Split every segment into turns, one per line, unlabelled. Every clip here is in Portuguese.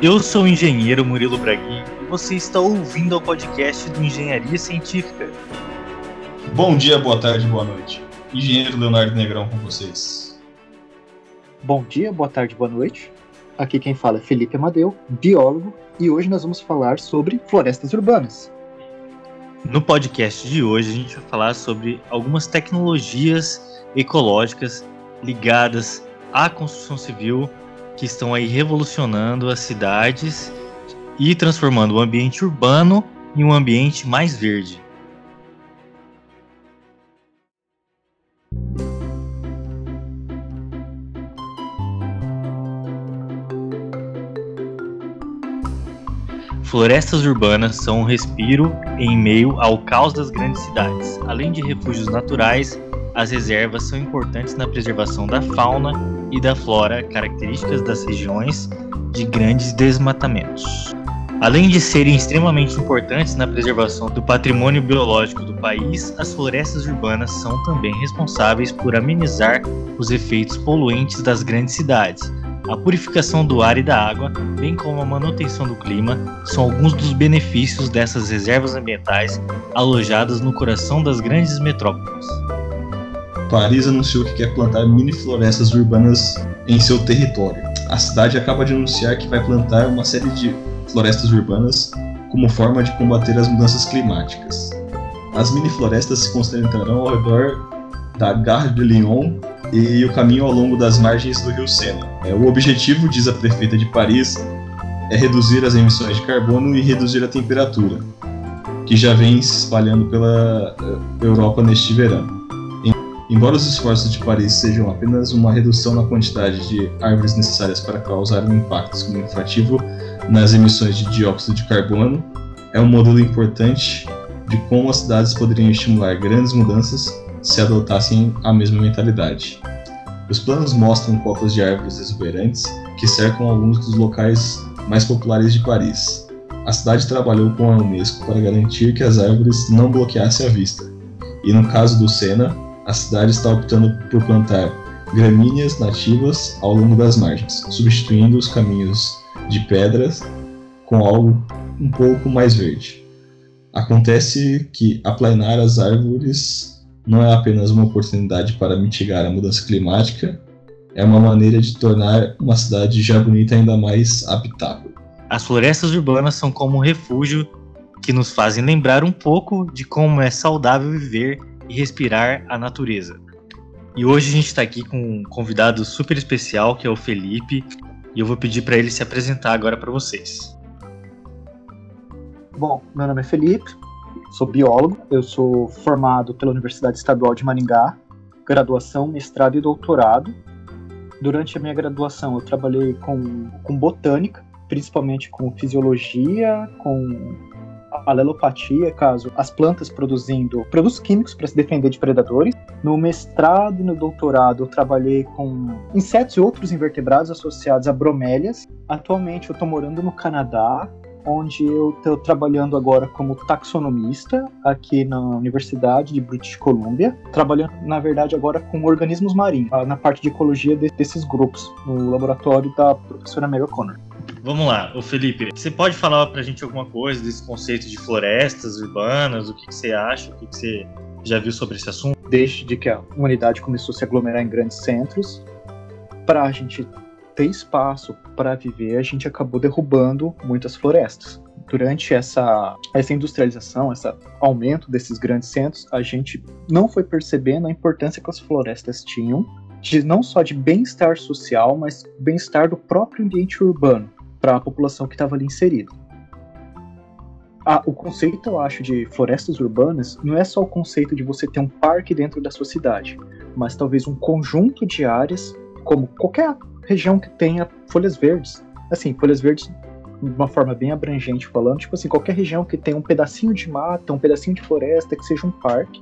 Eu sou o engenheiro Murilo Bragui e você está ouvindo o podcast do Engenharia Científica.
Bom dia, boa tarde, boa noite. Engenheiro Leonardo Negrão com vocês.
Bom dia, boa tarde, boa noite. Aqui quem fala é Felipe Amadeu, biólogo, e hoje nós vamos falar sobre florestas urbanas.
No podcast de hoje a gente vai falar sobre algumas tecnologias ecológicas ligadas à construção civil que estão aí revolucionando as cidades e transformando o ambiente urbano em um ambiente mais verde. Florestas urbanas são um respiro em meio ao caos das grandes cidades. Além de refúgios naturais, as reservas são importantes na preservação da fauna e da flora, características das regiões de grandes desmatamentos. Além de serem extremamente importantes na preservação do patrimônio biológico do país, as florestas urbanas são também responsáveis por amenizar os efeitos poluentes das grandes cidades. A purificação do ar e da água, bem como a manutenção do clima, são alguns dos benefícios dessas reservas ambientais alojadas no coração das grandes metrópoles.
Paris anunciou que quer plantar mini florestas urbanas em seu território. A cidade acaba de anunciar que vai plantar uma série de florestas urbanas como forma de combater as mudanças climáticas. As mini florestas se concentrarão ao redor da Gare de Lyon e o caminho ao longo das margens do rio Sena. É, o objetivo, diz a prefeita de Paris, é reduzir as emissões de carbono e reduzir a temperatura, que já vem se espalhando pela eh, Europa neste verão. Embora os esforços de Paris sejam apenas uma redução na quantidade de árvores necessárias para causar um impacto significativo nas emissões de dióxido de carbono, é um modelo importante de como as cidades poderiam estimular grandes mudanças se adotassem a mesma mentalidade. Os planos mostram copas de árvores exuberantes que cercam alguns dos locais mais populares de Paris. A cidade trabalhou com a Unesco para garantir que as árvores não bloqueassem a vista, e no caso do Sena, a cidade está optando por plantar gramíneas nativas ao longo das margens, substituindo os caminhos de pedras com algo um pouco mais verde. Acontece que aplanar as árvores não é apenas uma oportunidade para mitigar a mudança climática, é uma maneira de tornar uma cidade já bonita ainda mais habitável.
As florestas urbanas são como um refúgio que nos fazem lembrar um pouco de como é saudável viver e respirar a natureza. E hoje a gente está aqui com um convidado super especial que é o Felipe e eu vou pedir para ele se apresentar agora para vocês.
Bom, meu nome é Felipe, sou biólogo, eu sou formado pela Universidade Estadual de Maringá, graduação, mestrado e doutorado. Durante a minha graduação eu trabalhei com, com botânica, principalmente com fisiologia, com alelopatia, caso as plantas produzindo produtos químicos para se defender de predadores. No mestrado e no doutorado eu trabalhei com insetos e outros invertebrados associados a bromélias. Atualmente eu estou morando no Canadá, onde eu estou trabalhando agora como taxonomista aqui na Universidade de British Columbia, trabalhando na verdade agora com organismos marinhos, na parte de ecologia desses grupos, no laboratório da professora Mary O'Connor.
Vamos lá, o Felipe, você pode falar pra gente alguma coisa desse conceito de florestas urbanas? O que, que você acha? O que, que você já viu sobre esse assunto?
Desde que a humanidade começou a se aglomerar em grandes centros, para a gente ter espaço para viver, a gente acabou derrubando muitas florestas. Durante essa, essa industrialização, esse aumento desses grandes centros, a gente não foi percebendo a importância que as florestas tinham, de, não só de bem-estar social, mas bem-estar do próprio ambiente urbano para a população que estava ali inserida. Ah, o conceito, eu acho, de florestas urbanas não é só o conceito de você ter um parque dentro da sua cidade, mas talvez um conjunto de áreas, como qualquer região que tenha folhas verdes. Assim, folhas verdes de uma forma bem abrangente falando, tipo assim, qualquer região que tenha um pedacinho de mata, um pedacinho de floresta, que seja um parque,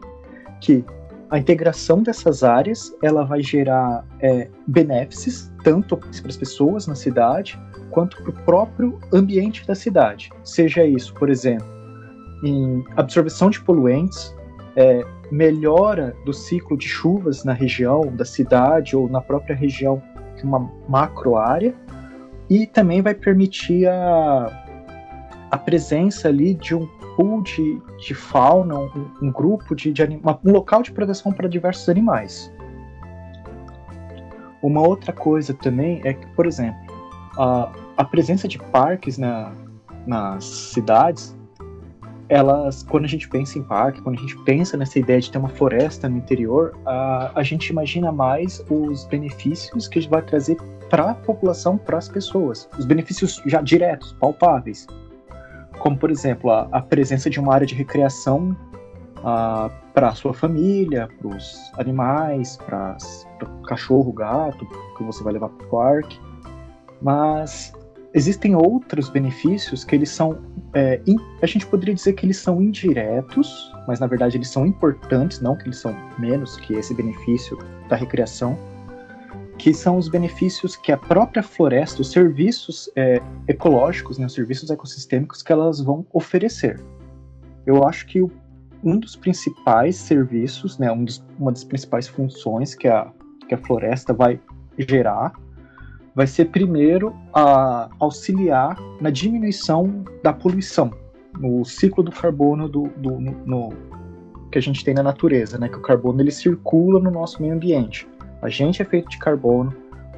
que a integração dessas áreas ela vai gerar é, benefícios tanto para as pessoas na cidade quanto para o próprio ambiente da cidade. Seja isso, por exemplo, em absorção de poluentes, é, melhora do ciclo de chuvas na região da cidade ou na própria região de uma macro área, e também vai permitir a, a presença ali de um pool de, de fauna, um, um grupo de, de anima, um local de proteção para diversos animais. Uma outra coisa também é que, por exemplo, a, a presença de parques na, nas cidades, elas, quando a gente pensa em parque, quando a gente pensa nessa ideia de ter uma floresta no interior, a, a gente imagina mais os benefícios que vai trazer para a população, para as pessoas, os benefícios já diretos, palpáveis, como por exemplo a, a presença de uma área de recreação para a sua família, para os animais, para o cachorro, gato, que você vai levar para o parque. Mas existem outros benefícios que eles são, é, in, a gente poderia dizer que eles são indiretos, mas na verdade eles são importantes, não que eles são menos que esse benefício da recreação, que são os benefícios que a própria floresta, os serviços é, ecológicos, né, os serviços ecossistêmicos que elas vão oferecer. Eu acho que o um dos principais serviços, né, um dos, uma das principais funções que a, que a floresta vai gerar, vai ser primeiro a auxiliar na diminuição da poluição, no ciclo do carbono do, do no, no, que a gente tem na natureza, né, que o carbono ele circula no nosso meio ambiente. A gente é feito de carbono,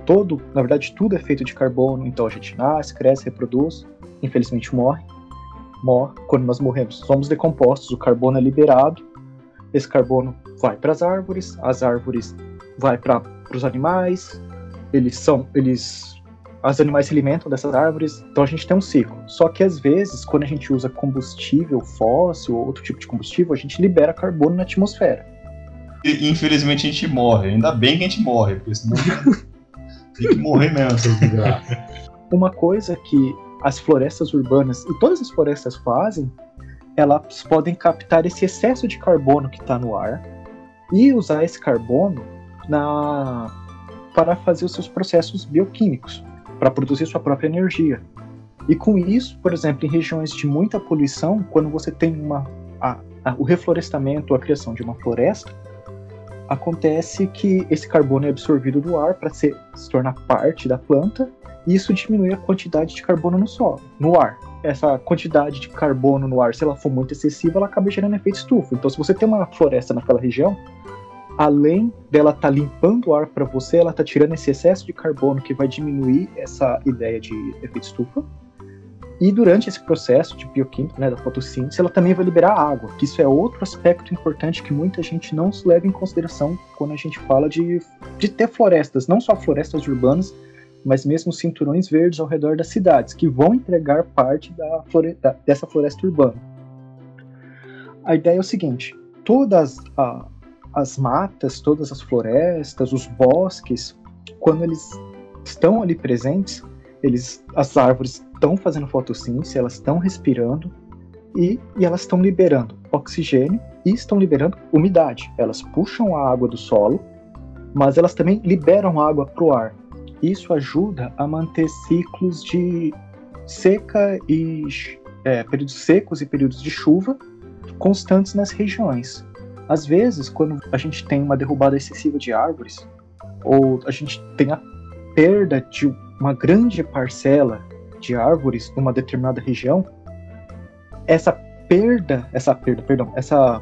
todo, na verdade tudo é feito de carbono, então a gente nasce, cresce, reproduz, infelizmente morre morre, quando nós morremos, somos decompostos, o carbono é liberado, esse carbono vai para as árvores, as árvores vai para os animais, eles são, eles, os animais se alimentam dessas árvores, então a gente tem um ciclo. Só que às vezes, quando a gente usa combustível fóssil ou outro tipo de combustível, a gente libera carbono na atmosfera.
E, infelizmente a gente morre. Ainda bem que a gente morre, porque senão tem que morrer mesmo.
Uma coisa que as florestas urbanas e todas as florestas fazem, elas podem captar esse excesso de carbono que está no ar e usar esse carbono na, para fazer os seus processos bioquímicos, para produzir sua própria energia. E com isso, por exemplo, em regiões de muita poluição, quando você tem uma, a, a, o reflorestamento, a criação de uma floresta, acontece que esse carbono é absorvido do ar para se, se tornar parte da planta e isso diminui a quantidade de carbono no solo, no ar. Essa quantidade de carbono no ar, se ela for muito excessiva, ela acaba gerando efeito estufa. Então, se você tem uma floresta naquela região, além dela estar tá limpando o ar para você, ela está tirando esse excesso de carbono que vai diminuir essa ideia de efeito estufa. E durante esse processo de bioquímica, né, da fotossíntese, ela também vai liberar água, que isso é outro aspecto importante que muita gente não se leva em consideração quando a gente fala de, de ter florestas, não só florestas urbanas, mas mesmo cinturões verdes ao redor das cidades, que vão entregar parte da floresta, dessa floresta urbana. A ideia é o seguinte: todas a, as matas, todas as florestas, os bosques, quando eles estão ali presentes, eles, as árvores estão fazendo fotossíntese, elas estão respirando e, e elas estão liberando oxigênio e estão liberando umidade. Elas puxam a água do solo, mas elas também liberam água para o ar. Isso ajuda a manter ciclos de seca e é, períodos secos e períodos de chuva constantes nas regiões. Às vezes, quando a gente tem uma derrubada excessiva de árvores, ou a gente tem a perda de uma grande parcela de árvores numa determinada região, essa perda, essa perda, perdão, essa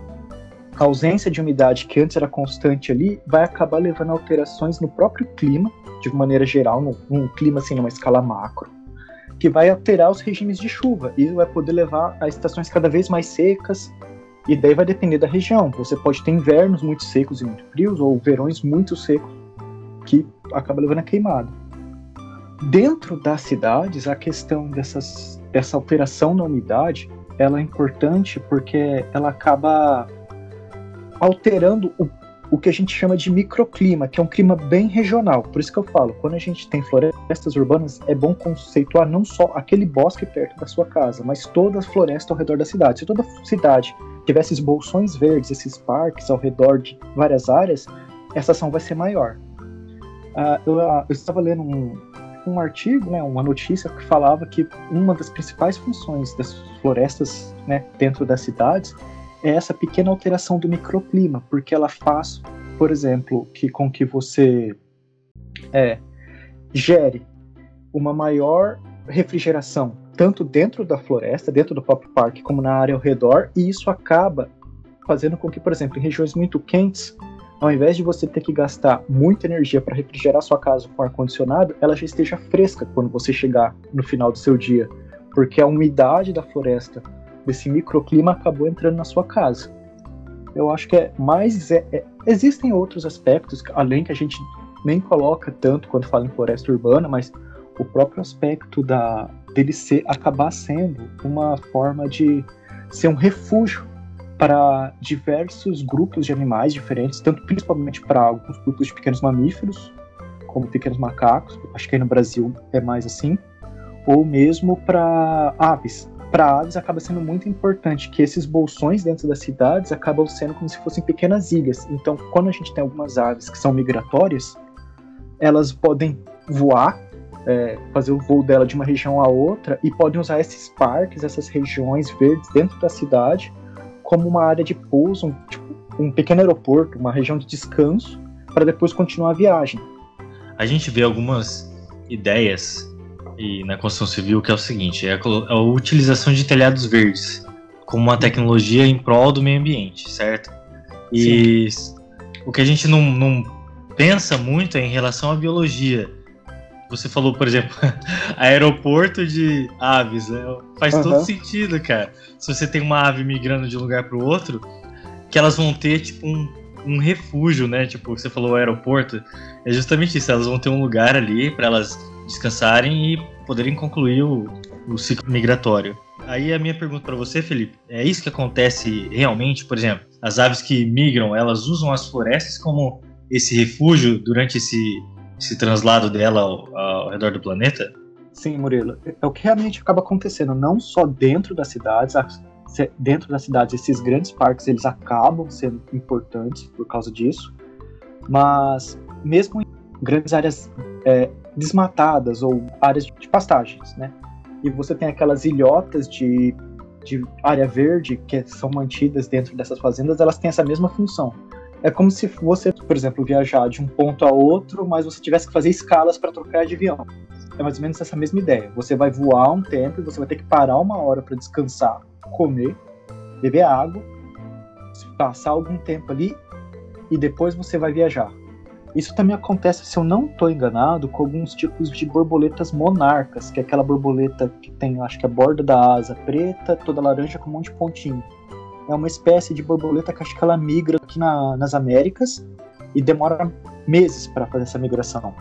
ausência de umidade que antes era constante ali, vai acabar levando a alterações no próprio clima de maneira geral, num, num clima assim, numa escala macro, que vai alterar os regimes de chuva e vai poder levar a estações cada vez mais secas. E daí vai depender da região. Você pode ter invernos muito secos e muito frios, ou verões muito secos, que acaba levando a queimada. Dentro das cidades, a questão dessas, dessa alteração na umidade ela é importante porque ela acaba alterando o o que a gente chama de microclima, que é um clima bem regional. Por isso que eu falo, quando a gente tem florestas urbanas, é bom conceituar não só aquele bosque perto da sua casa, mas toda a floresta ao redor da cidade. Se toda cidade tivesse esses bolsões verdes, esses parques ao redor de várias áreas, essa ação vai ser maior. Uh, eu, uh, eu, estava lendo um, um artigo, né, uma notícia que falava que uma das principais funções das florestas né, dentro das cidades é essa pequena alteração do microclima, porque ela faz, por exemplo, que com que você é, gere uma maior refrigeração, tanto dentro da floresta, dentro do próprio parque, como na área ao redor, e isso acaba fazendo com que, por exemplo, em regiões muito quentes, ao invés de você ter que gastar muita energia para refrigerar sua casa com ar-condicionado, ela já esteja fresca quando você chegar no final do seu dia, porque a umidade da floresta, desse microclima, acabou entrando na sua casa. Eu acho que é mais. É, é, existem outros aspectos, além que a gente nem coloca tanto quando fala em floresta urbana, mas o próprio aspecto da dele ser acabar sendo uma forma de ser um refúgio para diversos grupos de animais diferentes, tanto principalmente para alguns grupos de pequenos mamíferos, como pequenos macacos, acho que aí no Brasil é mais assim, ou mesmo para aves. Para aves acaba sendo muito importante que esses bolsões dentro das cidades acabam sendo como se fossem pequenas ilhas. Então, quando a gente tem algumas aves que são migratórias, elas podem voar, é, fazer o voo dela de uma região a outra e podem usar esses parques, essas regiões verdes dentro da cidade como uma área de pouso, um, tipo, um pequeno aeroporto, uma região de descanso, para depois continuar a viagem.
A gente vê algumas ideias e na construção civil que é o seguinte: é a, a utilização de telhados verdes como uma tecnologia em prol do meio ambiente, certo? E Sim. o que a gente não, não pensa muito é em relação à biologia. Você falou, por exemplo, aeroporto de aves. Né? Faz uhum. todo sentido, cara. Se você tem uma ave migrando de um lugar para o outro, que elas vão ter, tipo, um, um refúgio, né? Tipo, você falou aeroporto. É justamente isso. Elas vão ter um lugar ali para elas descansarem e poderem concluir o, o ciclo migratório. Aí a minha pergunta para você, Felipe, é isso que acontece realmente? Por exemplo, as aves que migram, elas usam as florestas como esse refúgio durante esse esse translado dela ao, ao redor do planeta?
Sim, Murilo. É o que realmente acaba acontecendo, não só dentro das cidades, dentro das cidades esses grandes parques eles acabam sendo importantes por causa disso, mas mesmo em grandes áreas é, desmatadas ou áreas de pastagens, né? E você tem aquelas ilhotas de, de área verde que são mantidas dentro dessas fazendas, elas têm essa mesma função é como se você, por exemplo, viajar de um ponto a outro, mas você tivesse que fazer escalas para trocar de avião. É mais ou menos essa mesma ideia. Você vai voar um tempo e você vai ter que parar uma hora para descansar, comer, beber água, passar algum tempo ali e depois você vai viajar. Isso também acontece, se eu não estou enganado, com alguns tipos de borboletas monarcas, que é aquela borboleta que tem, acho que a borda da asa preta, toda laranja com um monte de pontinho é uma espécie de borboleta que acho que ela migra aqui na, nas Américas e demora meses para fazer essa migração.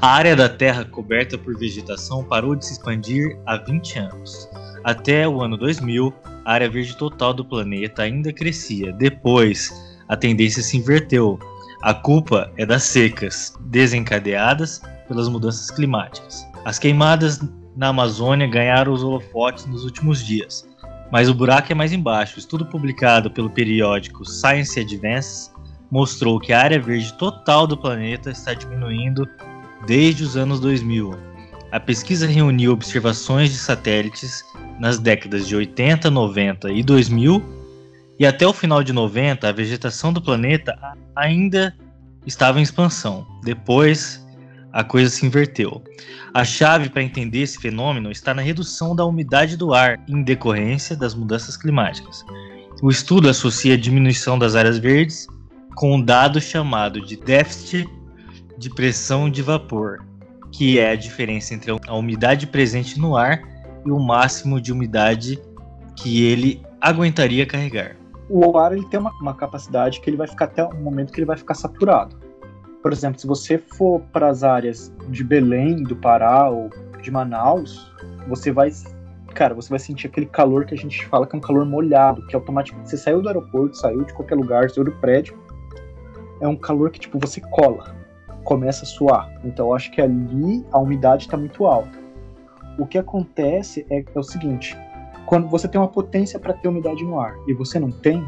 A área da Terra coberta por vegetação parou de se expandir há 20 anos. Até o ano 2000, a área verde total do planeta ainda crescia. Depois, a tendência se inverteu. A culpa é das secas, desencadeadas pelas mudanças climáticas. As queimadas na Amazônia ganharam os holofotes nos últimos dias, mas o buraco é mais embaixo. O estudo publicado pelo periódico Science Advances mostrou que a área verde total do planeta está diminuindo desde os anos 2000. A pesquisa reuniu observações de satélites nas décadas de 80, 90 e 2000 e até o final de 90, a vegetação do planeta ainda estava em expansão. Depois, a coisa se inverteu. A chave para entender esse fenômeno está na redução da umidade do ar em decorrência das mudanças climáticas. O estudo associa a diminuição das áreas verdes com um dado chamado de déficit de pressão de vapor, que é a diferença entre a umidade presente no ar e o máximo de umidade que ele aguentaria carregar
o ar ele tem uma, uma capacidade que ele vai ficar até um momento que ele vai ficar saturado. Por exemplo, se você for para as áreas de Belém, do Pará ou de Manaus, você vai, cara, você vai sentir aquele calor que a gente fala que é um calor molhado, que automaticamente você saiu do aeroporto, saiu de qualquer lugar, saiu do prédio, é um calor que tipo você cola, começa a suar. Então eu acho que ali a umidade está muito alta. O que acontece é, é o seguinte: quando você tem uma potência para ter umidade no ar e você não tem,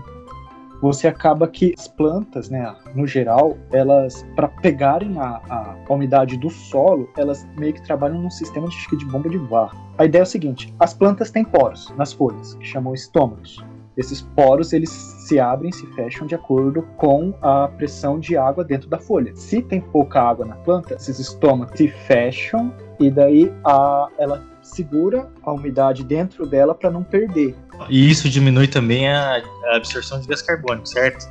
você acaba que as plantas, né, no geral, elas, para pegarem a, a, a, umidade do solo, elas meio que trabalham num sistema de, de bomba de var. A ideia é o seguinte: as plantas têm poros nas folhas, que chamam estômatos. Esses poros eles se abrem, se fecham de acordo com a pressão de água dentro da folha. Se tem pouca água na planta, esses estômatos se fecham e daí a, ela segura a umidade dentro dela para não perder.
E isso diminui também a, a absorção de gás carbônico, certo?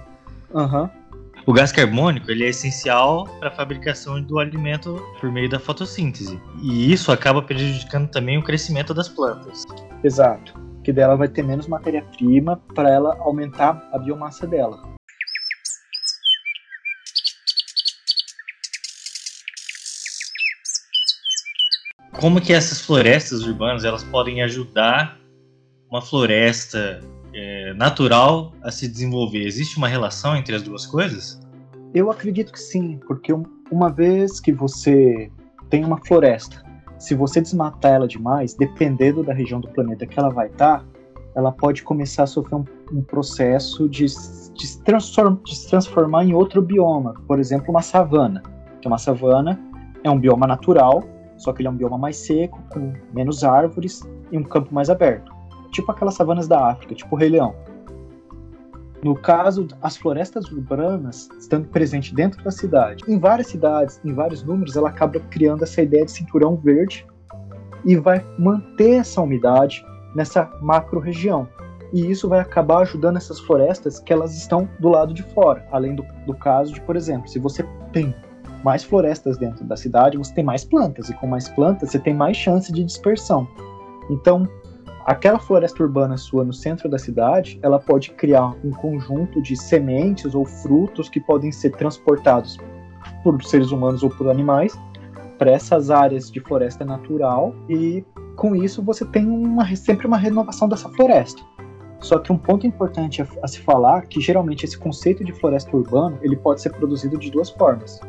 Aham. Uhum.
O gás carbônico ele é essencial para a fabricação do alimento por meio da fotossíntese. E isso acaba prejudicando também o crescimento das plantas.
Exato. Que dela vai ter menos matéria-prima para ela aumentar a biomassa dela.
Como que essas florestas urbanas elas podem ajudar uma floresta é, natural a se desenvolver? Existe uma relação entre as duas coisas?
Eu acredito que sim, porque uma vez que você tem uma floresta, se você desmatar ela demais, dependendo da região do planeta que ela vai estar, ela pode começar a sofrer um, um processo de, de, se transform, de se transformar em outro bioma, por exemplo, uma savana. Que uma savana é um bioma natural, só que ele é um bioma mais seco, com menos árvores e um campo mais aberto tipo aquelas savanas da África, tipo o Rei Leão. No caso, as florestas urbanas estando presentes dentro da cidade, em várias cidades, em vários números, ela acaba criando essa ideia de cinturão verde e vai manter essa umidade nessa macro região. E isso vai acabar ajudando essas florestas que elas estão do lado de fora. Além do, do caso de, por exemplo, se você tem mais florestas dentro da cidade, você tem mais plantas. E com mais plantas, você tem mais chance de dispersão. Então, aquela floresta urbana sua no centro da cidade, ela pode criar um conjunto de sementes ou frutos que podem ser transportados por seres humanos ou por animais para essas áreas de floresta natural e com isso você tem uma, sempre uma renovação dessa floresta. Só que um ponto importante a, a se falar é que geralmente esse conceito de floresta urbana ele pode ser produzido de duas formas.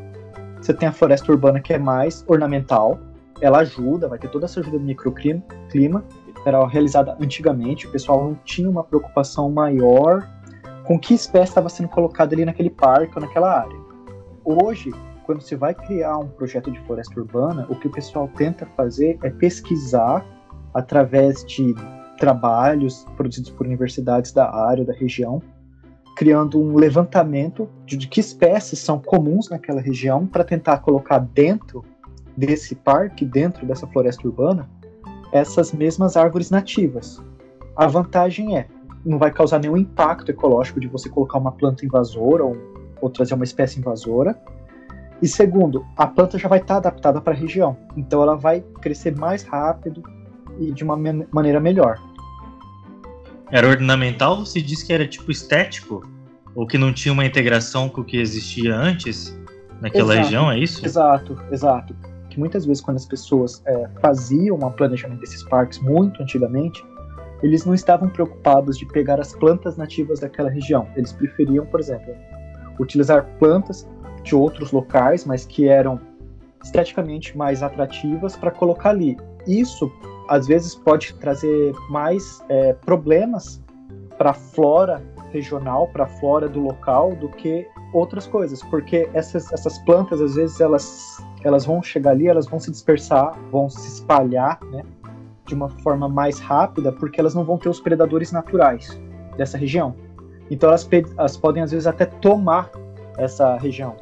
Você tem a floresta urbana que é mais ornamental, ela ajuda, vai ter toda essa ajuda do microclima, era realizada antigamente, o pessoal não tinha uma preocupação maior com que espécie estava sendo colocada ali naquele parque ou naquela área. Hoje, quando você vai criar um projeto de floresta urbana, o que o pessoal tenta fazer é pesquisar através de trabalhos produzidos por universidades da área, da região, criando um levantamento de, que espécies são comuns naquela região para tentar colocar dentro desse parque, dentro dessa floresta urbana, essas mesmas árvores nativas. A vantagem é, não vai causar nenhum impacto ecológico de você colocar uma planta invasora ou, ou trazer uma espécie invasora. E segundo, a planta já vai estar adaptada para a região, então ela vai crescer mais rápido e de uma maneira melhor.
Era ornamental? Você disse que era tipo estético? Ou que não tinha uma integração com o que existia antes naquela exato, região, é isso?
Exato, exato que muitas vezes quando as pessoas é, faziam o planejamento desses parques muito antigamente, eles não estavam preocupados de pegar as plantas nativas daquela região. Eles preferiam, por exemplo, utilizar plantas de outros locais, mas que eram esteticamente mais atrativas para colocar ali. Isso às vezes pode trazer mais é, problemas para a flora regional, para a flora do local, do que outras coisas, porque essas, essas plantas às vezes elas elas vão chegar ali, elas vão se dispersar, vão se espalhar, né, de uma forma mais rápida, porque elas não vão ter os predadores naturais dessa região. Então elas, elas podem às vezes até tomar essa região.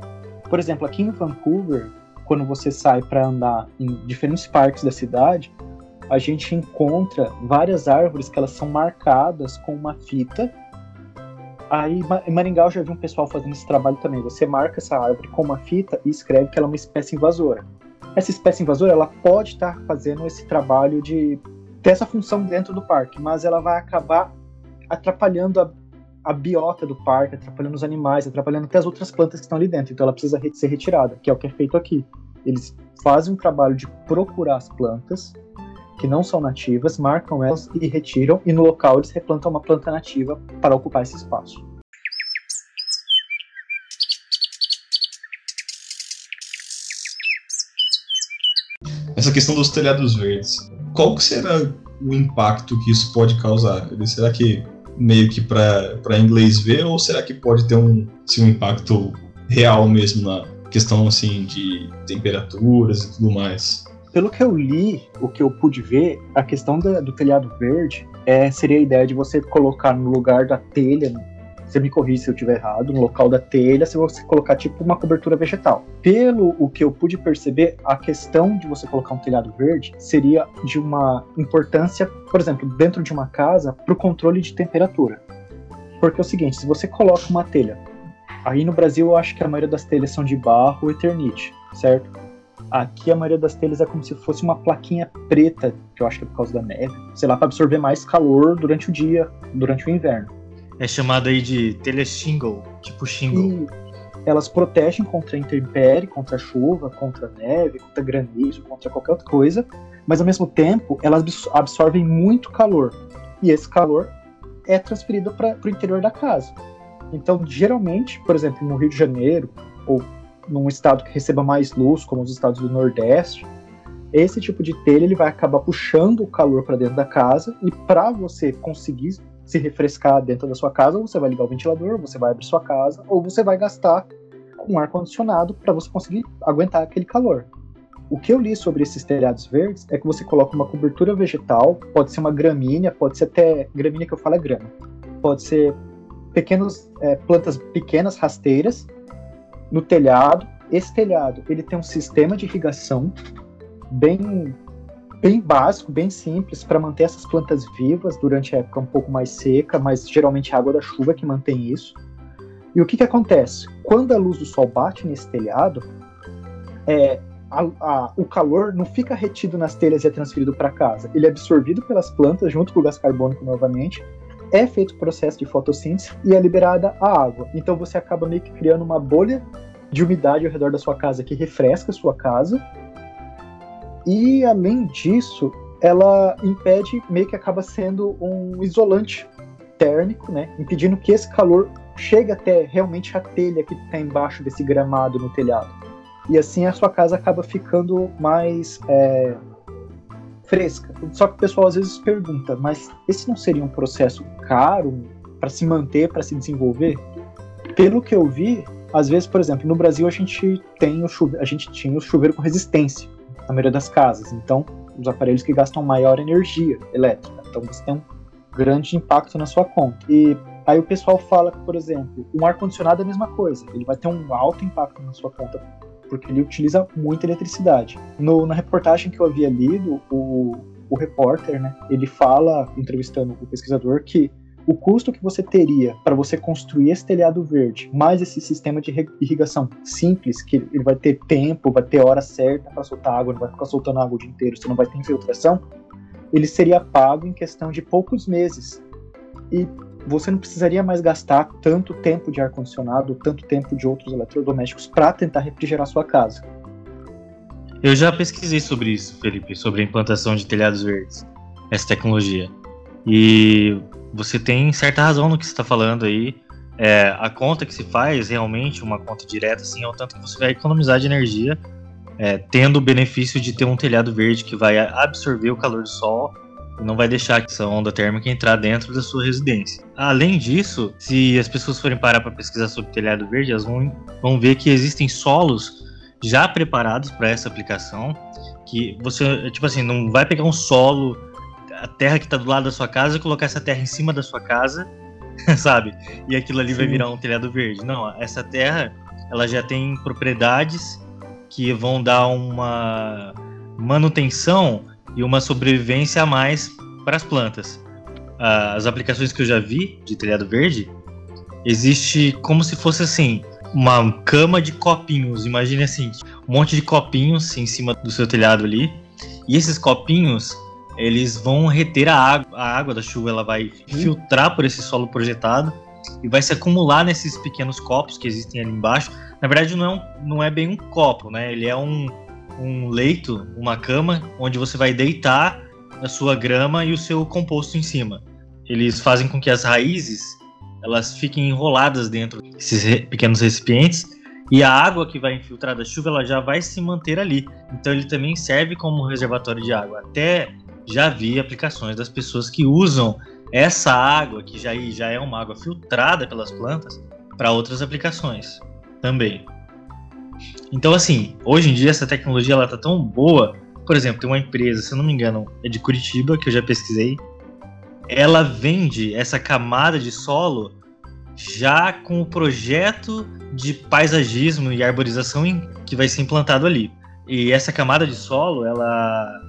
Por exemplo, aqui em Vancouver, quando você sai para andar em diferentes parques da cidade, a gente encontra várias árvores que elas são marcadas com uma fita Aí em Maringá eu já vi um pessoal fazendo esse trabalho também. Você marca essa árvore com uma fita e escreve que ela é uma espécie invasora. Essa espécie invasora ela pode estar fazendo esse trabalho de ter essa função dentro do parque, mas ela vai acabar atrapalhando a, a biota do parque, atrapalhando os animais, atrapalhando até as outras plantas que estão ali dentro. Então ela precisa ser retirada, que é o que é feito aqui. Eles fazem um trabalho de procurar as plantas que não são nativas, marcam elas e retiram, e no local eles replantam uma planta nativa para ocupar esse espaço.
Essa questão dos telhados verdes, qual será o impacto que isso pode causar? Será que meio que para inglês ver ou será que pode ter um, assim, um impacto real mesmo na questão assim de temperaturas e tudo mais?
Pelo que eu li, o que eu pude ver, a questão do, do telhado verde é, seria a ideia de você colocar no lugar da telha, você me corrige se eu estiver errado, no local da telha, se você colocar tipo uma cobertura vegetal. Pelo o que eu pude perceber, a questão de você colocar um telhado verde seria de uma importância, por exemplo, dentro de uma casa, para o controle de temperatura. Porque é o seguinte, se você coloca uma telha, aí no Brasil eu acho que a maioria das telhas são de barro ou eternite, certo? Aqui a maioria das telhas é como se fosse uma plaquinha preta, que eu acho que é por causa da neve, sei lá, para absorver mais calor durante o dia, durante o inverno.
É chamada aí de telha shingle, tipo shingle.
E elas protegem contra a intempérie, contra a chuva, contra a neve, contra granizo, contra qualquer outra coisa, mas ao mesmo tempo elas absorvem muito calor. E esse calor é transferido para o interior da casa. Então, geralmente, por exemplo, no Rio de Janeiro, ou num estado que receba mais luz, como os estados do Nordeste, esse tipo de telha ele vai acabar puxando o calor para dentro da casa e para você conseguir se refrescar dentro da sua casa, você vai ligar o ventilador, você vai abrir sua casa, ou você vai gastar com ar condicionado para você conseguir aguentar aquele calor. O que eu li sobre esses telhados verdes é que você coloca uma cobertura vegetal, pode ser uma gramínea, pode ser até gramínea que eu falo é grama, pode ser pequenos é, plantas pequenas rasteiras no telhado. Esse telhado ele tem um sistema de irrigação bem bem básico, bem simples para manter essas plantas vivas durante a época um pouco mais seca, mas geralmente a água da chuva que mantém isso. E o que, que acontece? Quando a luz do sol bate nesse telhado, é, a, a, o calor não fica retido nas telhas e é transferido para casa. Ele é absorvido pelas plantas junto com o gás carbônico novamente, é feito o processo de fotossíntese e é liberada a água. Então você acaba meio que criando uma bolha de umidade ao redor da sua casa que refresca a sua casa e além disso, ela impede, meio que acaba sendo um isolante térmico, né? Impedindo que esse calor chegue até realmente a telha que está embaixo desse gramado no telhado. E assim a sua casa acaba ficando mais é, fresca. Só que o pessoal às vezes pergunta, mas esse não seria um processo caro para se manter, para se desenvolver? Pelo que eu vi, às vezes, por exemplo, no Brasil a gente tem o chuveiro, a gente tinha o chuveiro com resistência na maioria das casas. Então, os aparelhos que gastam maior energia elétrica. Então, você tem um grande impacto na sua conta. E aí o pessoal fala que, por exemplo, um ar-condicionado é a mesma coisa. Ele vai ter um alto impacto na sua conta porque ele utiliza muita eletricidade. No, na reportagem que eu havia lido, o, o repórter, né, ele fala, entrevistando o pesquisador, que o custo que você teria para você construir esse telhado verde, mais esse sistema de irrigação simples, que ele vai ter tempo, vai ter hora certa para soltar água, não vai ficar soltando água o dia inteiro, você não vai ter infiltração, ele seria pago em questão de poucos meses. E você não precisaria mais gastar tanto tempo de ar-condicionado, tanto tempo de outros eletrodomésticos para tentar refrigerar sua casa.
Eu já pesquisei sobre isso, Felipe, sobre a implantação de telhados verdes, essa tecnologia. E você tem certa razão no que você está falando aí. É, a conta que se faz realmente, uma conta direta, assim, é o tanto que você vai economizar de energia, é, tendo o benefício de ter um telhado verde que vai absorver o calor do sol não vai deixar essa onda térmica entrar dentro da sua residência. Além disso, se as pessoas forem parar para pesquisar sobre telhado verde, elas vão, vão ver que existem solos já preparados para essa aplicação, que você, tipo assim, não vai pegar um solo a terra que tá do lado da sua casa e colocar essa terra em cima da sua casa, sabe? E aquilo ali Sim. vai virar um telhado verde. Não, essa terra, ela já tem propriedades que vão dar uma manutenção e uma sobrevivência a mais para as plantas. As aplicações que eu já vi de telhado verde, existe como se fosse assim, uma cama de copinhos. Imagine assim, um monte de copinhos em cima do seu telhado ali. E esses copinhos, eles vão reter a água, a água da chuva, ela vai filtrar por esse solo projetado e vai se acumular nesses pequenos copos que existem ali embaixo. Na verdade, não é, um, não é bem um copo, né? Ele é um, um leito, uma cama, onde você vai deitar a sua grama e o seu composto em cima. Eles fazem com que as raízes elas fiquem enroladas dentro desses pequenos recipientes e a água que vai infiltrar da chuva ela já vai se manter ali. Então ele também serve como reservatório de água. Até já vi aplicações das pessoas que usam essa água, que já, já é uma água filtrada pelas plantas, para outras aplicações também. Então, assim, hoje em dia essa tecnologia ela tá tão boa. Por exemplo, tem uma empresa, se eu não me engano, é de Curitiba, que eu já pesquisei. Ela vende essa camada de solo já com o projeto de paisagismo e arborização que vai ser implantado ali. E essa camada de solo, ela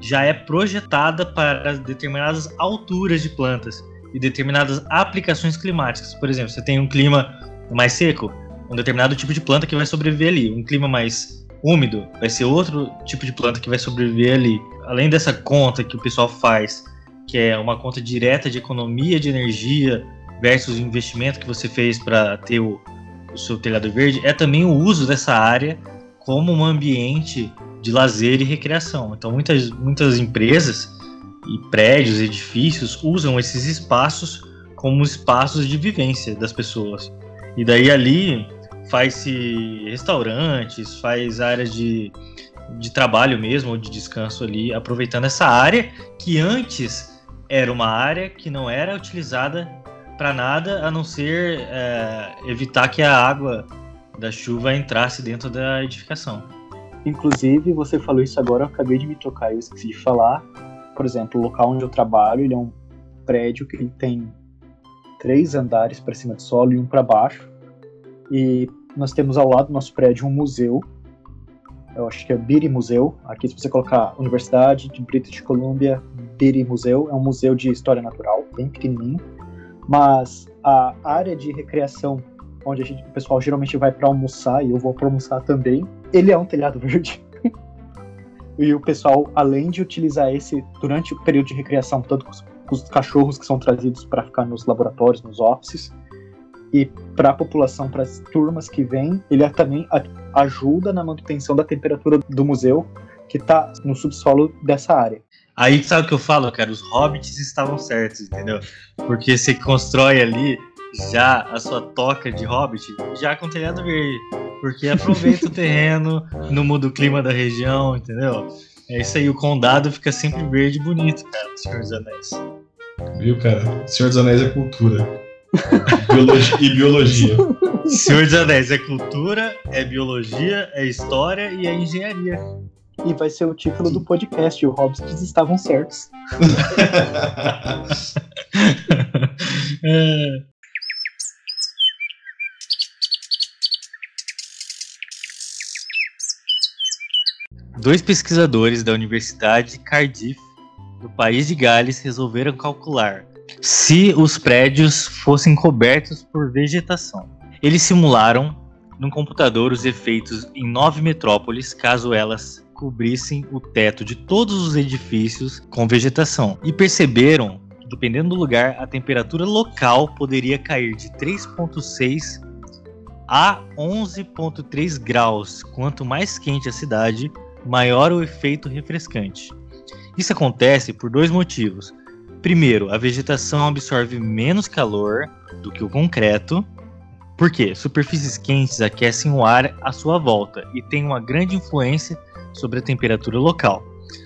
já é projetada para determinadas alturas de plantas e determinadas aplicações climáticas. Por exemplo, você tem um clima mais seco, um determinado tipo de planta que vai sobreviver ali. Um clima mais úmido vai ser outro tipo de planta que vai sobreviver ali. Além dessa conta que o pessoal faz, que é uma conta direta de economia de energia versus o investimento que você fez para ter o, o seu telhado verde, é também o uso dessa área como um ambiente de lazer e recreação. Então, muitas, muitas empresas e prédios, edifícios usam esses espaços como espaços de vivência das pessoas. E daí ali faz-se restaurantes, faz áreas de, de trabalho mesmo, ou de descanso ali, aproveitando essa área que antes era uma área que não era utilizada para nada a não ser é, evitar que a água da chuva entrasse dentro da edificação.
Inclusive, você falou isso agora, eu acabei de me tocar, eu esqueci de falar. Por exemplo, o local onde eu trabalho, ele é um prédio que tem três andares para cima do solo e um para baixo. E nós temos ao lado do nosso prédio um museu. Eu acho que é Biri Museu. Aqui, se você colocar Universidade de British Columbia, Biri Museu, é um museu de história natural, bem pequenininho. Mas a área de recreação, onde a gente, o pessoal geralmente vai para almoçar, e eu vou para almoçar também, ele é um telhado verde. e o pessoal, além de utilizar esse durante o período de recreação, tanto com os, com os cachorros que são trazidos para ficar nos laboratórios, nos offices, e para a população, para as turmas que vêm, ele também ajuda na manutenção da temperatura do museu que está no subsolo dessa área.
Aí sabe o que eu falo, cara? Os hobbits estavam certos, entendeu? Porque você constrói ali já a sua toca de hobbit já com telhado verde. Porque aproveita o terreno, não muda o clima da região, entendeu? É isso aí, o condado fica sempre verde e bonito, cara, Senhor dos Anéis.
Viu, cara? Senhor dos Anéis é cultura. Biologia e biologia.
Senhor dos Anéis é cultura, é biologia, é história e é engenharia.
E vai ser o título do podcast, o Hobbits estavam certos.
é. Dois pesquisadores da Universidade de Cardiff, do país de Gales, resolveram calcular se os prédios fossem cobertos por vegetação. Eles simularam no computador os efeitos em nove metrópoles caso elas cobrissem o teto de todos os edifícios com vegetação e perceberam que, dependendo do lugar, a temperatura local poderia cair de 3,6 a 11,3 graus. Quanto mais quente a cidade, maior o efeito refrescante. Isso acontece por dois motivos. Primeiro, a vegetação absorve menos calor do que o concreto. Por quê? Superfícies quentes aquecem o ar à sua volta e têm uma grande influência sobre a temperatura local.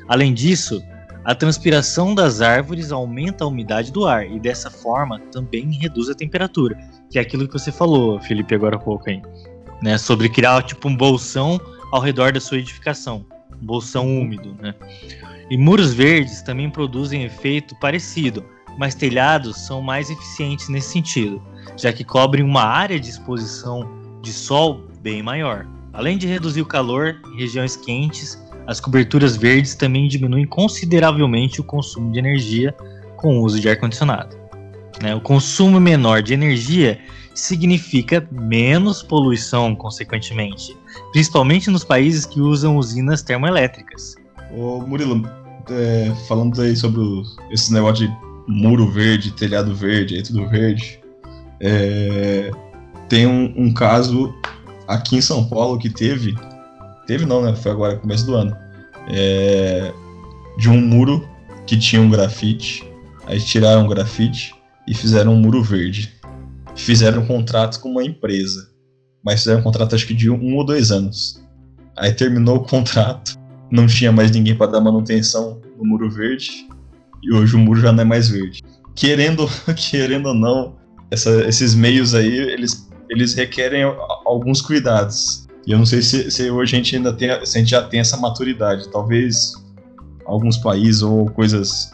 Além disso, a transpiração das árvores aumenta a umidade do ar e dessa forma também reduz a temperatura, que é aquilo que você falou, Felipe, agora há pouco aí, né, sobre criar tipo um bolsão ao redor da sua edificação, um bolsão úmido, né? E muros verdes também produzem efeito parecido, mas telhados são mais eficientes nesse sentido, já que cobrem uma área de exposição de sol bem maior. Além de reduzir o calor em regiões quentes, as coberturas verdes também diminuem consideravelmente o consumo de energia com o uso de ar-condicionado. Né? O consumo menor de energia significa menos poluição, consequentemente, principalmente nos países que usam usinas termoelétricas.
Ô Murilo, é, falando aí sobre o, esse negócio de muro verde, telhado verde, aí tudo verde, é, tem um, um, caso aqui em São Paulo que teve, teve não, né? Foi agora começo do ano, é, de um muro que tinha um grafite, aí tiraram o grafite e fizeram um muro verde. Fizeram um contrato com uma empresa, mas fizeram um contrato acho que de um ou dois anos. Aí terminou o contrato, não tinha mais ninguém para dar manutenção no muro verde e hoje o muro já não é mais verde. querendo, querendo ou não, essa, esses meios aí, eles, eles requerem alguns cuidados. E eu não sei se, se hoje a gente ainda tem, a gente já tem essa maturidade. Talvez alguns países ou coisas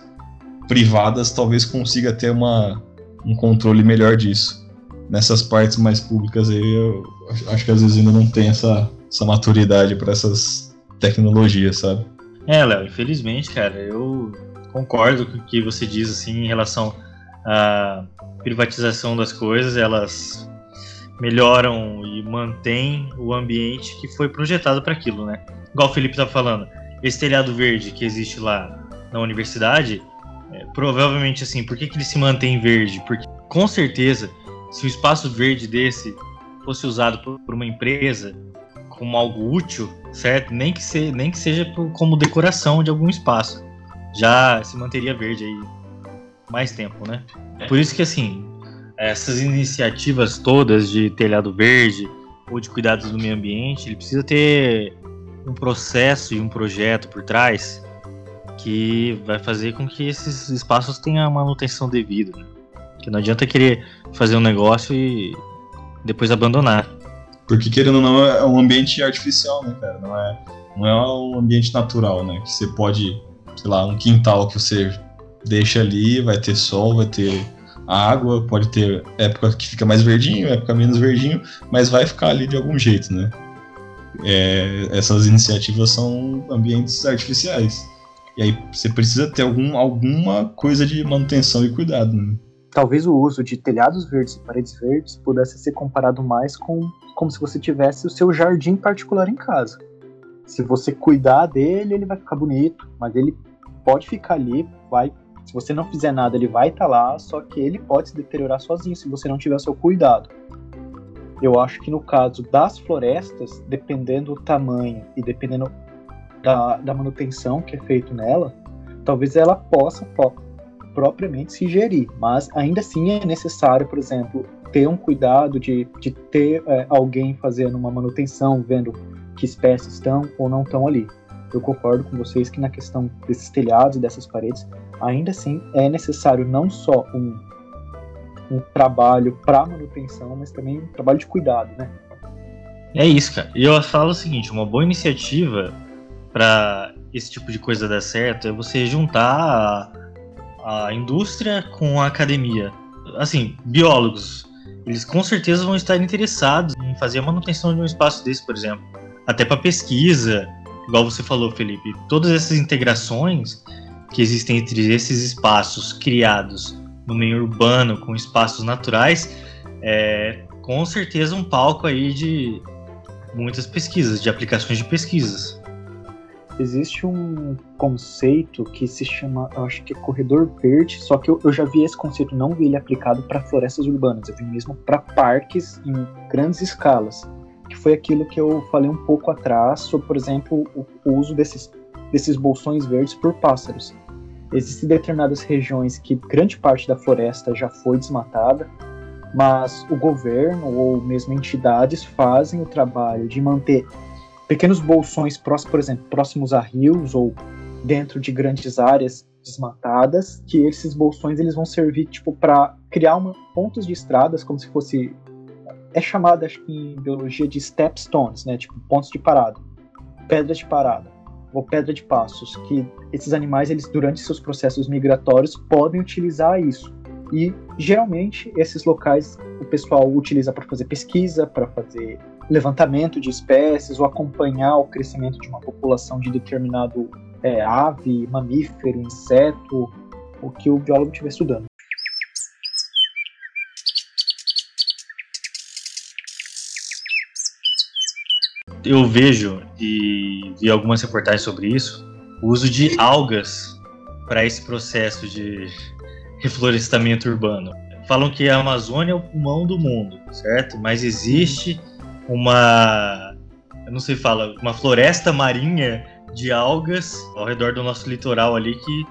privadas talvez consiga ter uma, um controle melhor disso. Nessas partes mais públicas aí, eu acho que às vezes ainda não tem essa, essa maturidade para essas tecnologias, sabe?
É, Léo, infelizmente, cara, eu concordo com o que você diz assim em relação à privatização das coisas, elas melhoram e mantêm o ambiente que foi projetado para aquilo, né? Igual o Felipe tá falando, esse telhado verde que existe lá na universidade, é, provavelmente assim, por que, que ele se mantém verde? Porque com certeza, se o espaço verde desse fosse usado por, por uma empresa como algo útil, certo? Nem que, se, nem que seja como decoração de algum espaço, já se manteria verde aí mais tempo, né? É. Por isso que assim, essas iniciativas todas de telhado verde ou de cuidados do meio ambiente, ele precisa ter um processo e um projeto por trás que vai fazer com que esses espaços tenham a manutenção devida. Né? Que não adianta querer fazer um negócio e depois abandonar.
Porque querendo ou não é um ambiente artificial, né, cara? Não é, não é um ambiente natural, né? Que você pode, sei lá, um quintal que você deixa ali, vai ter sol, vai ter água, pode ter época que fica mais verdinho, época menos verdinho, mas vai ficar ali de algum jeito, né? É, essas iniciativas são ambientes artificiais. E aí você precisa ter algum, alguma coisa de manutenção e cuidado. Né?
Talvez o uso de telhados verdes e paredes verdes pudesse ser comparado mais com como se você tivesse o seu jardim particular em casa. Se você cuidar dele, ele vai ficar bonito, mas ele pode ficar ali, vai se você não fizer nada, ele vai estar tá lá, só que ele pode se deteriorar sozinho se você não tiver seu cuidado. Eu acho que no caso das florestas, dependendo do tamanho e dependendo da, da manutenção que é feito nela, talvez ela possa propriamente se gerir, mas ainda assim é necessário, por exemplo, ter um cuidado de, de ter é, alguém fazendo uma manutenção, vendo que espécies estão ou não estão ali. Eu concordo com vocês que na questão desses telhados e dessas paredes, ainda assim é necessário não só um, um trabalho para manutenção, mas também um trabalho de cuidado, né?
É isso, cara. E eu falo o seguinte: uma boa iniciativa para esse tipo de coisa dar certo é você juntar a, a indústria com a academia. Assim, biólogos, eles com certeza vão estar interessados em fazer a manutenção de um espaço desse, por exemplo. Até para pesquisa, igual você falou, Felipe. Todas essas integrações que existem entre esses espaços criados no meio urbano com espaços naturais, é com certeza um palco aí de muitas pesquisas, de aplicações de pesquisas.
Existe um conceito que se chama, eu acho que é corredor verde, só que eu, eu já vi esse conceito, não vi ele aplicado para florestas urbanas, eu vi mesmo para parques em grandes escalas, que foi aquilo que eu falei um pouco atrás sobre, por exemplo, o, o uso desses, desses bolsões verdes por pássaros. Existem determinadas regiões que grande parte da floresta já foi desmatada, mas o governo ou mesmo entidades fazem o trabalho de manter pequenos bolsões próximos, por exemplo, próximos a rios ou dentro de grandes áreas desmatadas, que esses bolsões eles vão servir tipo para criar uma, pontos de estradas como se fosse é chamado acho que em biologia de stepstones, né, tipo pontos de parada, pedras de parada ou pedra de passos, que esses animais, eles durante seus processos migratórios podem utilizar isso. E geralmente esses locais o pessoal utiliza para fazer pesquisa, para fazer levantamento de espécies ou acompanhar o crescimento de uma população de determinado é, ave, mamífero, inseto, o que o biólogo estiver estudando.
eu vejo e vi algumas reportagens sobre isso, o uso de algas para esse processo de reflorestamento urbano. Falam que a Amazônia é o pulmão do mundo, certo? Mas existe uma, eu não sei fala, uma floresta marinha de algas ao redor do nosso litoral ali que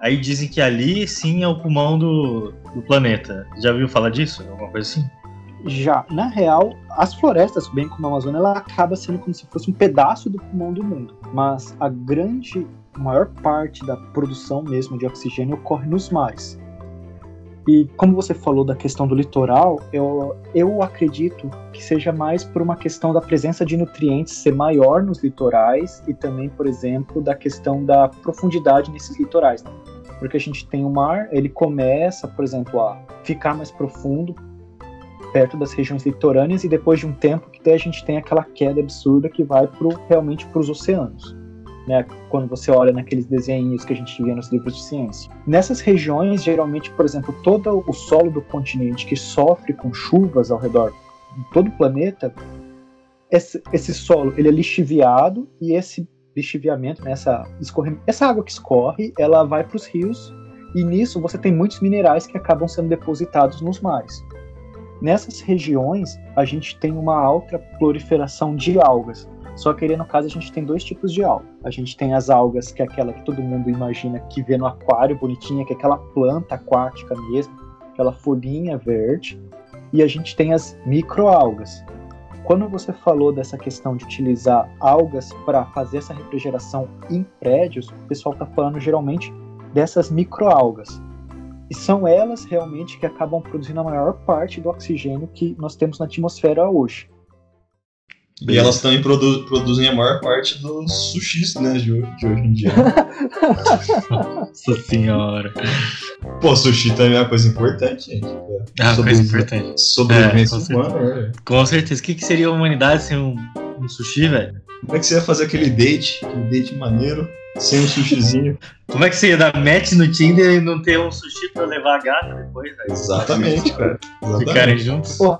aí dizem que ali sim é o pulmão do, do planeta. Já viu falar disso? Alguma coisa assim?
Já, na real, as florestas, bem como a Amazônia, ela acaba sendo como se fosse um pedaço do pulmão do mundo. Mas a grande, maior parte da produção mesmo de oxigênio ocorre nos mares. E como você falou da questão do litoral, eu, eu acredito que seja mais por uma questão da presença de nutrientes ser maior nos litorais e também, por exemplo, da questão da profundidade nesses litorais. Né? Porque a gente tem o mar, ele começa, por exemplo, a ficar mais profundo perto das regiões litorâneas e depois de um tempo que a gente tem aquela queda absurda que vai pro, realmente para os oceanos né, quando você olha naqueles desenhos que a gente vê nos livros de ciência. Nessas regiões, geralmente, por exemplo, todo o solo do continente que sofre com chuvas ao redor de todo o planeta, esse, esse solo ele é lixiviado e esse lixiviamento, né, essa, essa água que escorre, ela vai para os rios e nisso você tem muitos minerais que acabam sendo depositados nos mares. Nessas regiões, a gente tem uma alta proliferação de algas, só que ali, no caso, a gente tem dois tipos de alga. A gente tem as algas, que é aquela que todo mundo imagina que vê no aquário bonitinha, que é aquela planta aquática mesmo, aquela folhinha verde. E a gente tem as microalgas. Quando você falou dessa questão de utilizar algas para fazer essa refrigeração em prédios, o pessoal está falando geralmente dessas microalgas. E são elas realmente que acabam produzindo a maior parte do oxigênio que nós temos na atmosfera hoje.
E elas também produ produzem a maior parte dos sushis, né, de, de hoje em dia.
Nossa senhora.
Pô, sushi também é uma coisa importante, gente.
Ah, coisa importante.
Sobrevivência
é, humana, velho. Com certeza. O que, que seria a humanidade sem um, um sushi, velho?
Como é que você ia fazer aquele date, aquele date maneiro, sem um sushizinho?
Como é que você ia dar match no Tinder e não ter um sushi pra levar a gata depois, velho?
Exatamente, cara. Exatamente.
Ficarem juntos? Pô.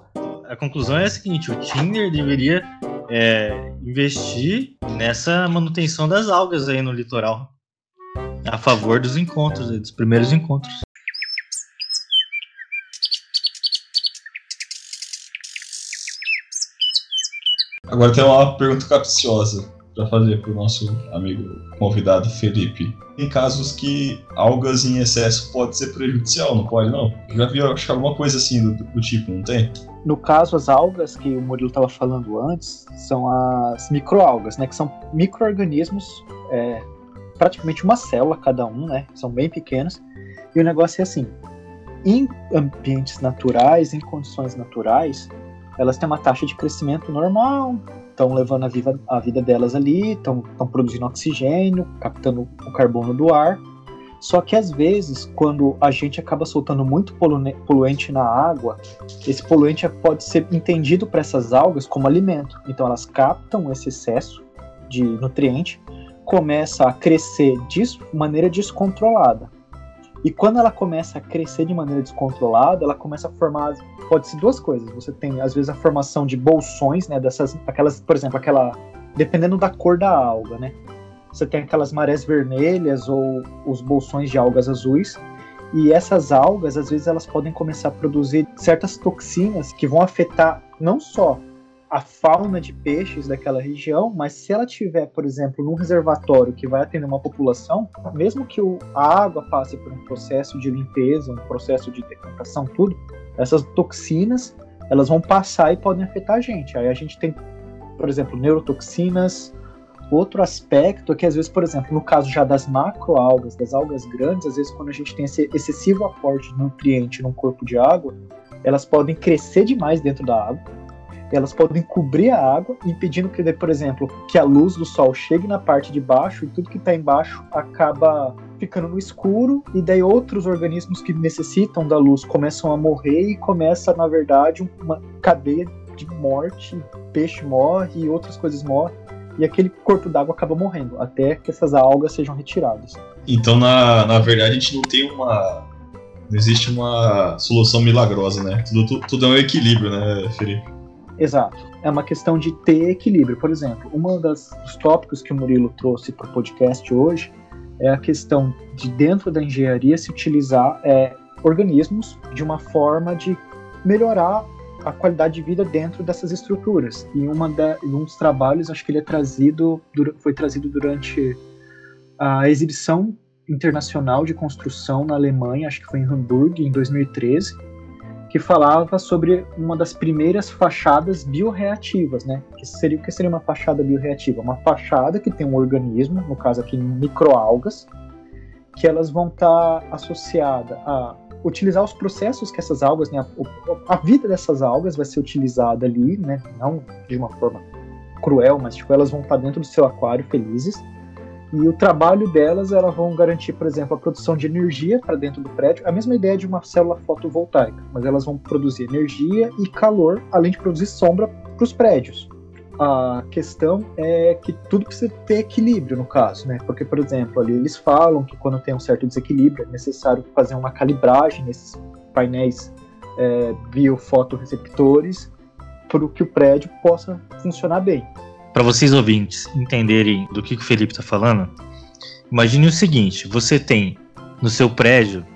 A conclusão é a seguinte, o Tinder deveria é, investir nessa manutenção das algas aí no litoral. A favor dos encontros, dos primeiros encontros.
Agora tem uma pergunta capciosa para fazer para o nosso amigo convidado Felipe. Em casos que algas em excesso pode ser prejudicial, não pode não? Já vi acho alguma coisa assim do, do tipo, não tem?
No caso, as algas que o Murilo estava falando antes são as microalgas, né? Que são microorganismos, é, praticamente uma célula cada um, né? São bem pequenos. E o negócio é assim: em ambientes naturais, em condições naturais, elas têm uma taxa de crescimento normal, estão levando a vida, a vida delas ali, estão produzindo oxigênio, captando o carbono do ar. Só que às vezes, quando a gente acaba soltando muito poluente na água, esse poluente pode ser entendido para essas algas como alimento. Então elas captam esse excesso de nutriente, começa a crescer de maneira descontrolada. E quando ela começa a crescer de maneira descontrolada, ela começa a formar, pode ser duas coisas. Você tem às vezes a formação de bolsões, né, dessas aquelas, por exemplo, aquela dependendo da cor da alga, né? você tem aquelas marés vermelhas ou os bolsões de algas azuis. E essas algas, às vezes, elas podem começar a produzir certas toxinas que vão afetar não só a fauna de peixes daquela região, mas se ela tiver, por exemplo, num reservatório que vai atender uma população, mesmo que a água passe por um processo de limpeza, um processo de decantação, tudo, essas toxinas elas vão passar e podem afetar a gente. Aí a gente tem, por exemplo, neurotoxinas, Outro aspecto é que, às vezes, por exemplo, no caso já das macroalgas, das algas grandes, às vezes, quando a gente tem esse excessivo aporte de nutriente num corpo de água, elas podem crescer demais dentro da água, elas podem cobrir a água, impedindo que, por exemplo, que a luz do sol chegue na parte de baixo e tudo que está embaixo acaba ficando no escuro, e daí outros organismos que necessitam da luz começam a morrer e começa, na verdade, uma cadeia de morte, peixe morre e outras coisas morrem e aquele corpo d'água acaba morrendo, até que essas algas sejam retiradas.
Então, na, na verdade, a gente não tem uma. Não existe uma solução milagrosa, né? Tudo, tudo, tudo é um equilíbrio, né, Felipe?
Exato. É uma questão de ter equilíbrio. Por exemplo, um dos tópicos que o Murilo trouxe para o podcast hoje é a questão de, dentro da engenharia, se utilizar é, organismos de uma forma de melhorar a qualidade de vida dentro dessas estruturas. E da, um dos trabalhos, acho que ele é trazido, foi trazido durante a exibição internacional de construção na Alemanha, acho que foi em Hamburgo, em 2013, que falava sobre uma das primeiras fachadas bioreativas, né? Que seria, o que seria uma fachada bioreativa? Uma fachada que tem um organismo, no caso aqui microalgas, que elas vão estar associadas a utilizar os processos que essas algas, né, a, a, vida dessas algas vai ser utilizada ali, né, não de uma forma cruel, mas tipo, elas vão estar dentro do seu aquário felizes. E o trabalho delas, elas vão garantir, por exemplo, a produção de energia para dentro do prédio. A mesma ideia de uma célula fotovoltaica, mas elas vão produzir energia e calor, além de produzir sombra para os prédios. A questão é que tudo precisa ter equilíbrio no caso, né? Porque, por exemplo, ali eles falam que quando tem um certo desequilíbrio é necessário fazer uma calibragem nesses painéis é, biofotoreceptores para que o prédio possa funcionar bem.
Para vocês ouvintes entenderem do que, que o Felipe está falando, imagine o seguinte: você tem no seu prédio,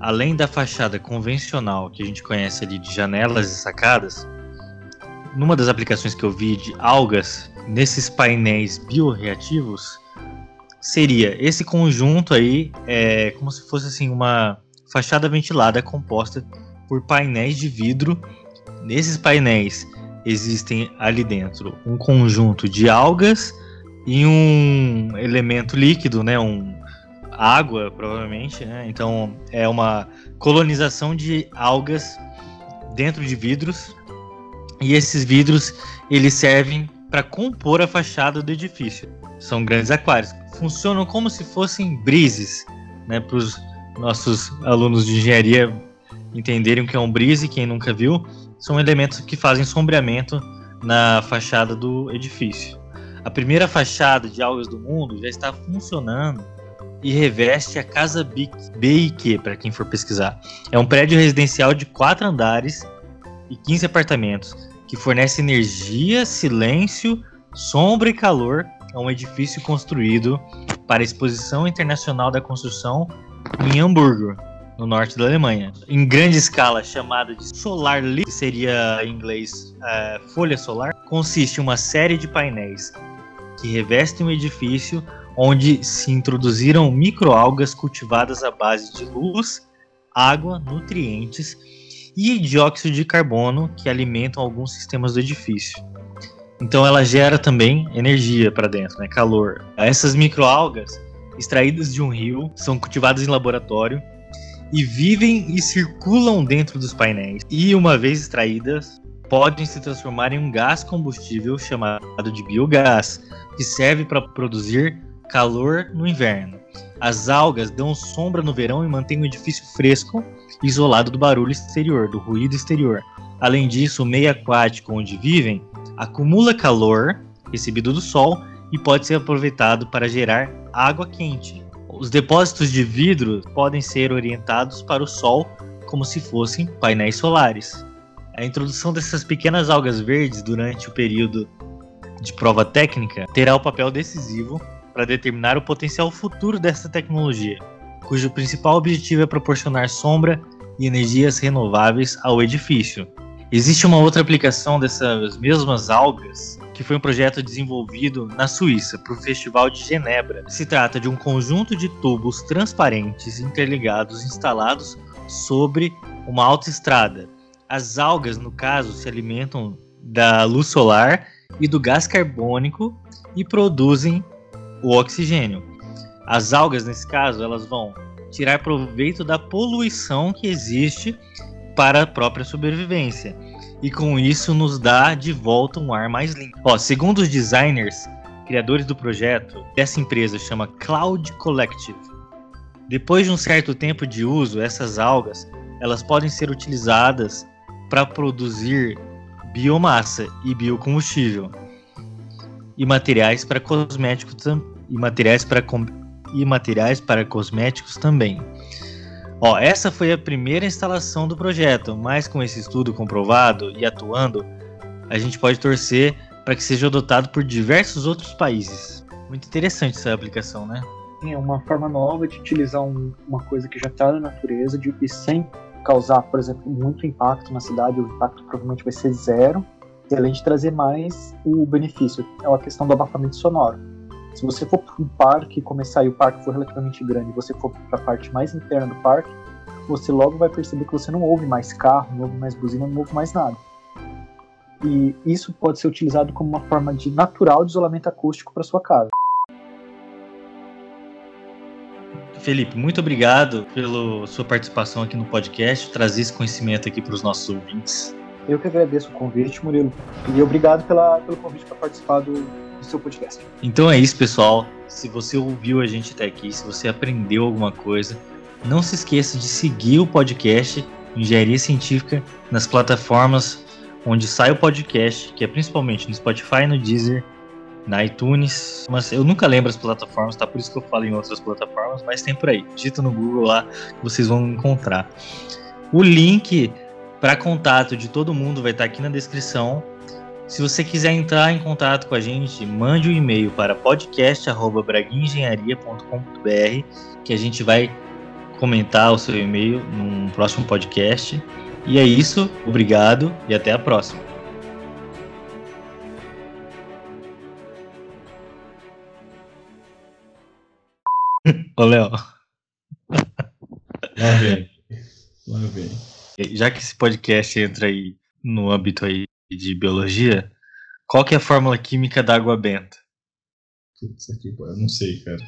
além da fachada convencional que a gente conhece ali de janelas e sacadas, numa das aplicações que eu vi de algas nesses painéis bioreativos, seria esse conjunto aí, é como se fosse assim uma fachada ventilada composta por painéis de vidro. Nesses painéis existem ali dentro um conjunto de algas e um elemento líquido, né, um água provavelmente, né? Então é uma colonização de algas dentro de vidros e esses vidros eles servem para compor a fachada do edifício. São grandes aquários. Funcionam como se fossem brises, né, para os nossos alunos de engenharia entenderem o que é um brise, quem nunca viu, são elementos que fazem sombreamento na fachada do edifício. A primeira fachada de algas do mundo já está funcionando e reveste a Casa BIQ, para quem for pesquisar. É um prédio residencial de quatro andares e 15 apartamentos que fornece energia, silêncio, sombra e calor a um edifício construído para a Exposição Internacional da Construção em Hamburgo, no norte da Alemanha. Em grande escala, chamada de Solar Lit, que seria em inglês é, folha solar, consiste em uma série de painéis que revestem um edifício onde se introduziram microalgas cultivadas à base de luz, água, nutrientes e dióxido de carbono que alimentam alguns sistemas do edifício. Então ela gera também energia para dentro, né, calor. Essas microalgas, extraídas de um rio, são cultivadas em laboratório e vivem e circulam dentro dos painéis. E uma vez extraídas, podem se transformar em um gás combustível chamado de biogás, que serve para produzir calor no inverno. As algas dão sombra no verão e mantêm o edifício fresco isolado do barulho exterior, do ruído exterior. Além disso, o meio aquático onde vivem acumula calor recebido do sol e pode ser aproveitado para gerar água quente. Os depósitos de vidro podem ser orientados para o sol como se fossem painéis solares. A introdução dessas pequenas algas verdes durante o período de prova técnica terá o papel decisivo para determinar o potencial futuro dessa tecnologia, cujo principal objetivo é proporcionar sombra e energias renováveis ao edifício. Existe uma outra aplicação dessas mesmas algas que foi um projeto desenvolvido na Suíça para o Festival de Genebra. Se trata de um conjunto de tubos transparentes interligados instalados sobre uma autoestrada. As algas, no caso, se alimentam da luz solar e do gás carbônico e produzem o oxigênio. As algas, nesse caso, elas vão tirar proveito da poluição que existe para a própria sobrevivência. E com isso nos dá de volta um ar mais limpo. Ó, segundo os designers, criadores do projeto, essa empresa chama Cloud Collective. Depois de um certo tempo de uso, essas algas elas podem ser utilizadas para produzir biomassa e biocombustível e materiais para cosméticos e materiais para e materiais para cosméticos também. Ó, essa foi a primeira instalação do projeto, mas com esse estudo comprovado e atuando, a gente pode torcer para que seja adotado por diversos outros países. Muito interessante essa aplicação, né?
É uma forma nova de utilizar um, uma coisa que já está na natureza de, e sem causar, por exemplo, muito impacto na cidade, o impacto provavelmente vai ser zero, e além de trazer mais o benefício, é a questão do abafamento sonoro. Se você for para um parque e começar e o parque for relativamente grande e você for para a parte mais interna do parque, você logo vai perceber que você não ouve mais carro, não ouve mais buzina, não ouve mais nada. E isso pode ser utilizado como uma forma de natural de isolamento acústico para sua casa.
Felipe, muito obrigado pela sua participação aqui no podcast, trazer esse conhecimento aqui para os nossos ouvintes.
Eu que agradeço o convite, Murilo. E obrigado pela, pelo convite para participar do, do seu podcast.
Então é isso, pessoal. Se você ouviu a gente até aqui, se você aprendeu alguma coisa, não se esqueça de seguir o podcast Engenharia Científica nas plataformas onde sai o podcast, que é principalmente no Spotify, no Deezer, na iTunes, mas eu nunca lembro as plataformas, tá? Por isso que eu falo em outras plataformas, mas tem por aí. Digita no Google lá vocês vão encontrar. O link para contato de todo mundo vai estar tá aqui na descrição. Se você quiser entrar em contato com a gente, mande um e-mail para podcast@braguinengenharia.com.br que a gente vai comentar o seu e-mail num próximo podcast. E é isso, obrigado e até a próxima. Ô, Léo.
Lá vem. Lá vem.
Já que esse podcast entra aí no âmbito aí de biologia, qual que é a fórmula química da água benta?
Putz, aqui, eu não sei, cara.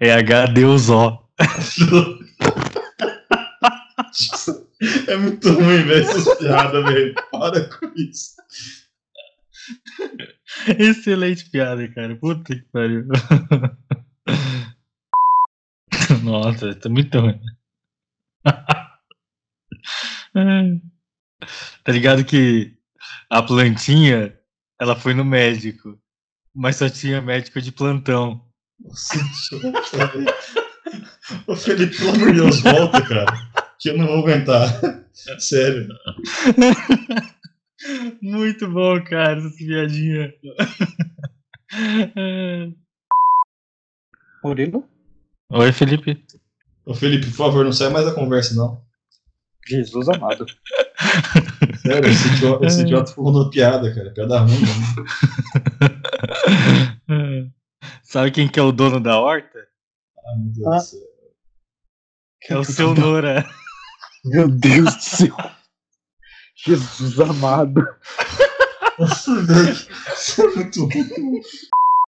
É H2O.
é muito ruim, velho, essas piadas, velho. Para com isso.
Excelente piada, cara. Puta que pariu. Nossa, tá muito ruim. tá ligado que a plantinha, ela foi no médico, mas só tinha médico de plantão.
Nossa, Ô Felipe, pelo amor de Deus, volta, cara. Que eu não vou aguentar. Sério.
Muito bom, cara, essa piadinha.
Murilo?
Oi, Felipe.
Ô, Felipe, por favor, não sai mais da conversa, não.
Jesus amado.
Sério, esse idiota, esse idiota falou piada, cara. Piada ruim,
né? Sabe quem que é o dono da horta?
Ah, meu Deus ah. do céu.
É o seu Nora.
Meu Deus do céu. Jesus amado.
Nossa, velho. Isso é muito bom.